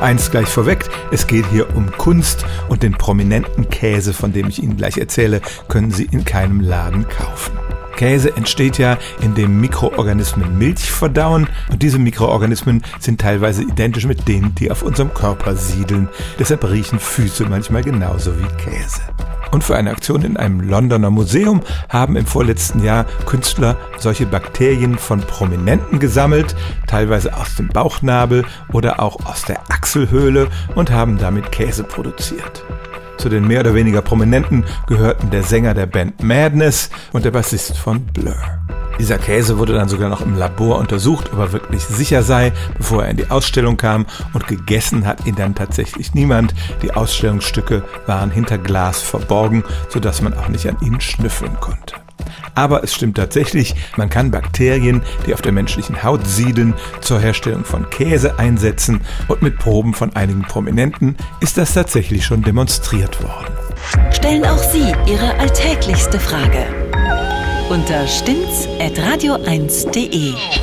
Eins gleich vorweg, es geht hier um Kunst und den prominenten Käse, von dem ich Ihnen gleich erzähle, können Sie in keinem Laden kaufen. Käse entsteht ja, indem Mikroorganismen Milch verdauen und diese Mikroorganismen sind teilweise identisch mit denen, die auf unserem Körper siedeln. Deshalb riechen Füße manchmal genauso wie Käse. Und für eine Aktion in einem Londoner Museum haben im vorletzten Jahr Künstler solche Bakterien von Prominenten gesammelt, teilweise aus dem Bauchnabel oder auch aus der Achselhöhle und haben damit Käse produziert. Zu den mehr oder weniger Prominenten gehörten der Sänger der Band Madness und der Bassist von Blur. Dieser Käse wurde dann sogar noch im Labor untersucht, ob er wirklich sicher sei, bevor er in die Ausstellung kam und gegessen hat ihn dann tatsächlich niemand. Die Ausstellungsstücke waren hinter Glas verborgen, sodass man auch nicht an ihnen schnüffeln konnte. Aber es stimmt tatsächlich, man kann Bakterien, die auf der menschlichen Haut siedeln, zur Herstellung von Käse einsetzen und mit Proben von einigen Prominenten ist das tatsächlich schon demonstriert worden. Stellen auch Sie Ihre alltäglichste Frage unter stimmtz.radio1.de.